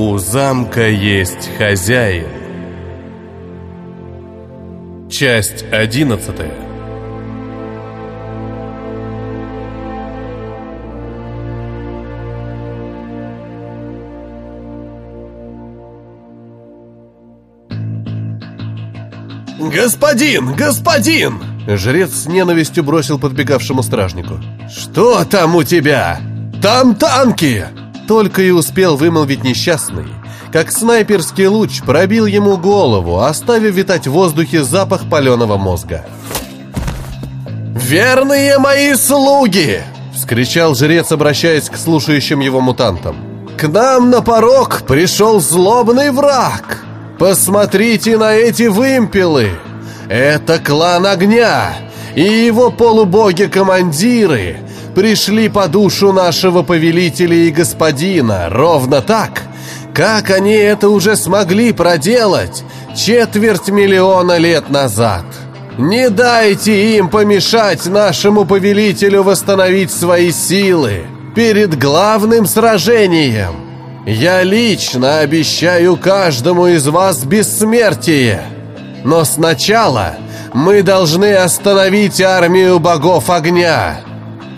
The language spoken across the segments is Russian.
У замка есть хозяин. Часть одиннадцатая. «Господин! Господин!» Жрец с ненавистью бросил подбегавшему стражнику. «Что там у тебя? Там танки!» Только и успел вымолвить несчастный, как снайперский луч пробил ему голову, оставив витать в воздухе запах паленого мозга. «Верные мои слуги!» — вскричал жрец, обращаясь к слушающим его мутантам. «К нам на порог пришел злобный враг! Посмотрите на эти вымпелы! Это клан огня, и его полубоги-командиры пришли по душу нашего повелителя и господина ровно так, как они это уже смогли проделать четверть миллиона лет назад. Не дайте им помешать нашему повелителю восстановить свои силы перед главным сражением. Я лично обещаю каждому из вас бессмертие. Но сначала мы должны остановить армию богов огня.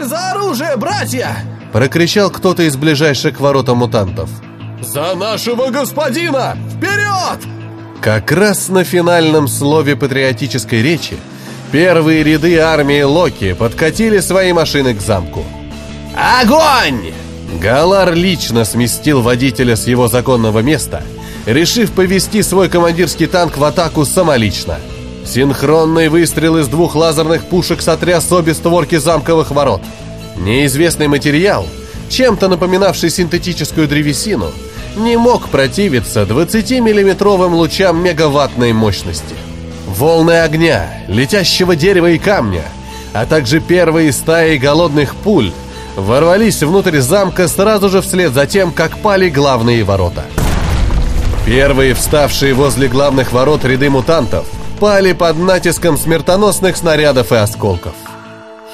«За оружие, братья!» Прокричал кто-то из ближайших к воротам мутантов. «За нашего господина! Вперед!» Как раз на финальном слове патриотической речи первые ряды армии Локи подкатили свои машины к замку. «Огонь!» Галар лично сместил водителя с его законного места, решив повести свой командирский танк в атаку самолично. Синхронный выстрел из двух лазерных пушек сотряс обе створки замковых ворот. Неизвестный материал, чем-то напоминавший синтетическую древесину, не мог противиться 20-миллиметровым лучам мегаваттной мощности. Волны огня, летящего дерева и камня, а также первые стаи голодных пуль ворвались внутрь замка сразу же вслед за тем, как пали главные ворота. Первые вставшие возле главных ворот ряды мутантов пали под натиском смертоносных снарядов и осколков.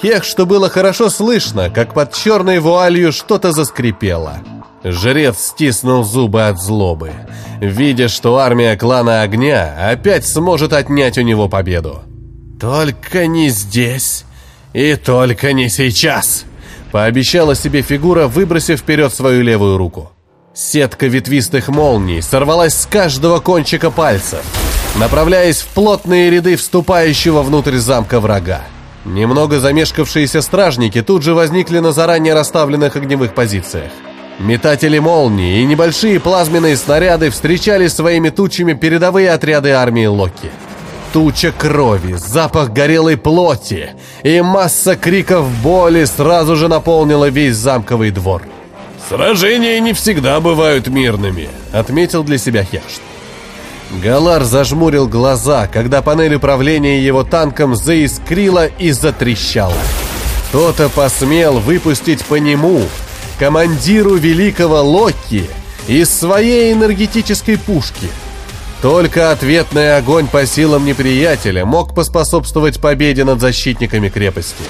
Эх, что было хорошо слышно, как под черной вуалью что-то заскрипело. Жрец стиснул зубы от злобы, видя, что армия клана Огня опять сможет отнять у него победу. «Только не здесь и только не сейчас!» Пообещала себе фигура, выбросив вперед свою левую руку. Сетка ветвистых молний сорвалась с каждого кончика пальца, направляясь в плотные ряды вступающего внутрь замка врага. Немного замешкавшиеся стражники тут же возникли на заранее расставленных огневых позициях. Метатели молнии и небольшие плазменные снаряды встречали своими тучами передовые отряды армии Локи. Туча крови, запах горелой плоти и масса криков боли сразу же наполнила весь замковый двор. «Сражения не всегда бывают мирными», — отметил для себя Хершт. Галар зажмурил глаза, когда панель управления его танком заискрила и затрещала. Кто-то посмел выпустить по нему, командиру великого Локи, из своей энергетической пушки. Только ответный огонь по силам неприятеля мог поспособствовать победе над защитниками крепости.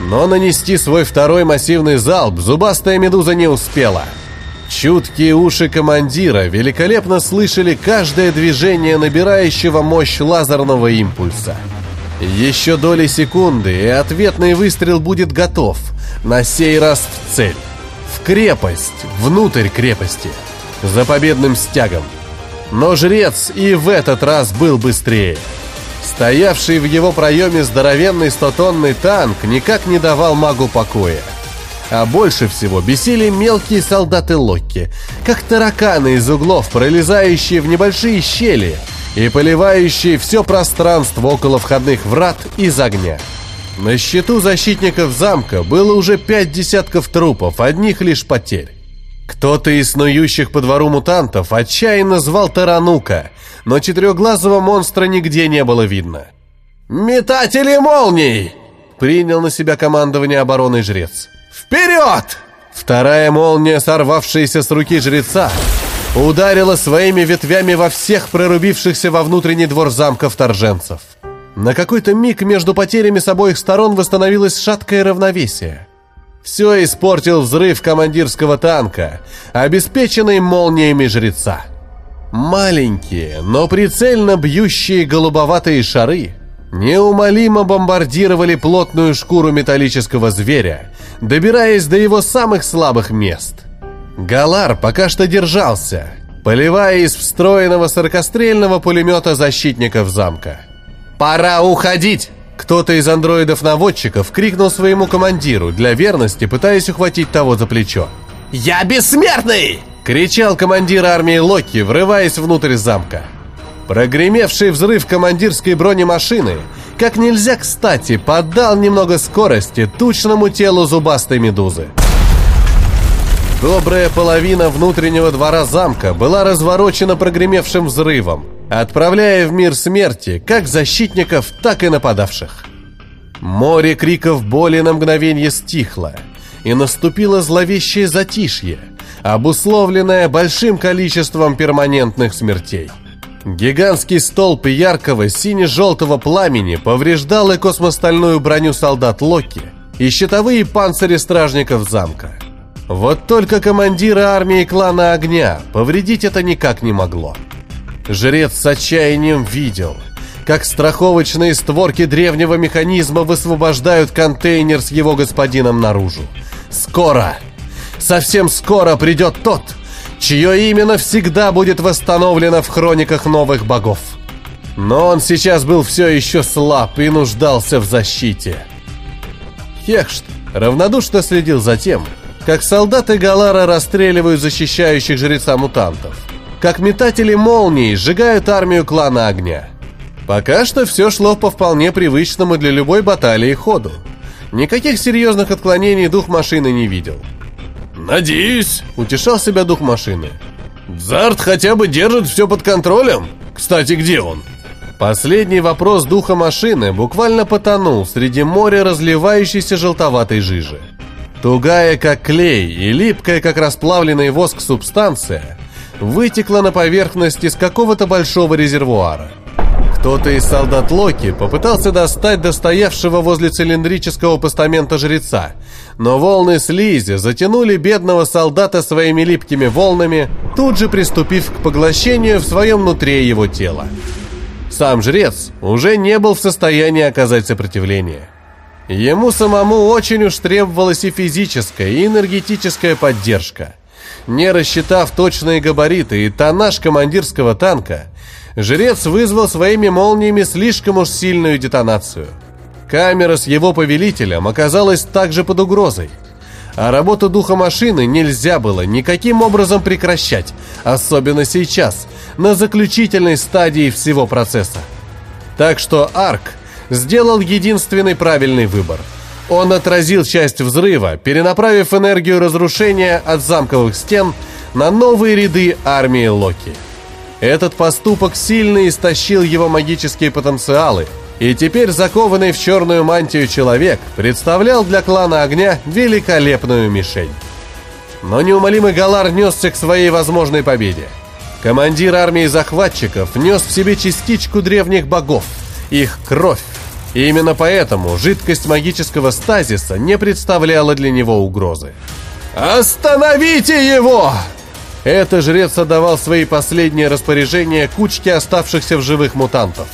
Но нанести свой второй массивный залп зубастая медуза не успела. Чуткие уши командира великолепно слышали каждое движение набирающего мощь лазерного импульса. Еще доли секунды, и ответный выстрел будет готов, на сей раз в цель. В крепость, внутрь крепости, за победным стягом. Но жрец и в этот раз был быстрее. Стоявший в его проеме здоровенный стотонный танк никак не давал магу покоя. А больше всего бесили мелкие солдаты Локки, как тараканы из углов, пролезающие в небольшие щели и поливающие все пространство около входных врат из огня. На счету защитников замка было уже пять десятков трупов, одних лишь потерь. Кто-то из снующих по двору мутантов отчаянно звал Таранука, но четырехглазого монстра нигде не было видно. «Метатели молний!» — принял на себя командование обороны жрец. «Вперед!» Вторая молния, сорвавшаяся с руки жреца, ударила своими ветвями во всех прорубившихся во внутренний двор замка вторженцев. На какой-то миг между потерями с обоих сторон восстановилось шаткое равновесие. Все испортил взрыв командирского танка, обеспеченный молниями жреца. Маленькие, но прицельно бьющие голубоватые шары неумолимо бомбардировали плотную шкуру металлического зверя, добираясь до его самых слабых мест. Галар пока что держался, поливая из встроенного сорокострельного пулемета защитников замка. «Пора уходить!» Кто-то из андроидов-наводчиков крикнул своему командиру, для верности пытаясь ухватить того за плечо. «Я бессмертный!» — кричал командир армии Локи, врываясь внутрь замка. Прогремевший взрыв командирской бронемашины как нельзя кстати поддал немного скорости тучному телу зубастой медузы. Добрая половина внутреннего двора замка была разворочена прогремевшим взрывом, отправляя в мир смерти как защитников, так и нападавших. Море криков боли на мгновение стихло, и наступило зловещее затишье, обусловленное большим количеством перманентных смертей. Гигантский столб яркого сине-желтого пламени повреждал и космостальную броню солдат Локи, и щитовые панцири стражников замка. Вот только командира армии клана Огня повредить это никак не могло. Жрец с отчаянием видел, как страховочные створки древнего механизма высвобождают контейнер с его господином наружу. Скоро, совсем скоро придет тот, чье имя навсегда будет восстановлено в хрониках новых богов. Но он сейчас был все еще слаб и нуждался в защите. Хехшт равнодушно следил за тем, как солдаты Галара расстреливают защищающих жреца мутантов как метатели молний сжигают армию клана огня. Пока что все шло по вполне привычному для любой баталии ходу. Никаких серьезных отклонений дух машины не видел. «Надеюсь», — утешал себя дух машины. «Зарт хотя бы держит все под контролем? Кстати, где он?» Последний вопрос духа машины буквально потонул среди моря разливающейся желтоватой жижи. Тугая, как клей, и липкая, как расплавленный воск субстанция вытекла на поверхность из какого-то большого резервуара. Кто-то из солдат Локи попытался достать достоявшего возле цилиндрического постамента жреца, но волны слизи затянули бедного солдата своими липкими волнами, тут же приступив к поглощению в своем нутре его тела. Сам жрец уже не был в состоянии оказать сопротивление. Ему самому очень уж требовалась и физическая, и энергетическая поддержка – не рассчитав точные габариты и тоннаж командирского танка, жрец вызвал своими молниями слишком уж сильную детонацию. Камера с его повелителем оказалась также под угрозой. А работу духа машины нельзя было никаким образом прекращать, особенно сейчас, на заключительной стадии всего процесса. Так что Арк сделал единственный правильный выбор – он отразил часть взрыва, перенаправив энергию разрушения от замковых стен на новые ряды армии Локи. Этот поступок сильно истощил его магические потенциалы, и теперь закованный в черную мантию человек представлял для клана огня великолепную мишень. Но неумолимый Галар несся к своей возможной победе. Командир армии захватчиков нес в себе частичку древних богов, их кровь, и именно поэтому жидкость магического стазиса не представляла для него угрозы. «Остановите его!» Это жрец отдавал свои последние распоряжения кучке оставшихся в живых мутантов.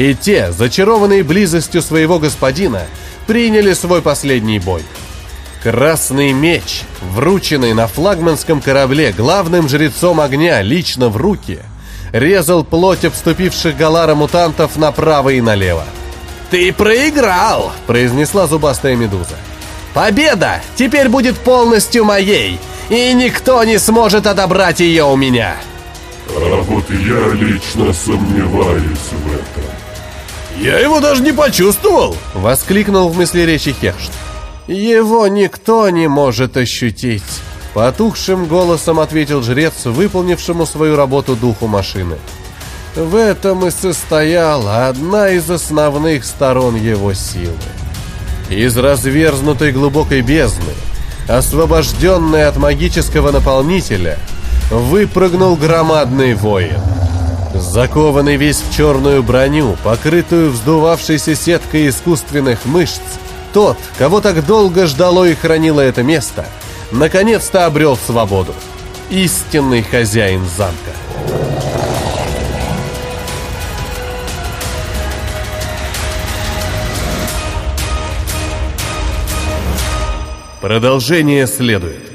И те, зачарованные близостью своего господина, приняли свой последний бой. Красный меч, врученный на флагманском корабле главным жрецом огня лично в руки, резал плоть обступивших Галара мутантов направо и налево. «Ты проиграл!» – произнесла зубастая медуза. «Победа теперь будет полностью моей, и никто не сможет отобрать ее у меня!» А вот я лично сомневаюсь в этом. «Я его даже не почувствовал!» — воскликнул в мысли речи Хершт. «Его никто не может ощутить!» Потухшим голосом ответил жрец, выполнившему свою работу духу машины. В этом и состояла одна из основных сторон его силы. Из разверзнутой глубокой бездны, освобожденный от магического наполнителя, выпрыгнул громадный воин. Закованный весь в черную броню, покрытую вздувавшейся сеткой искусственных мышц, Тот, кого так долго ждало и хранило это место, наконец-то обрел свободу. Истинный хозяин замка. Продолжение следует.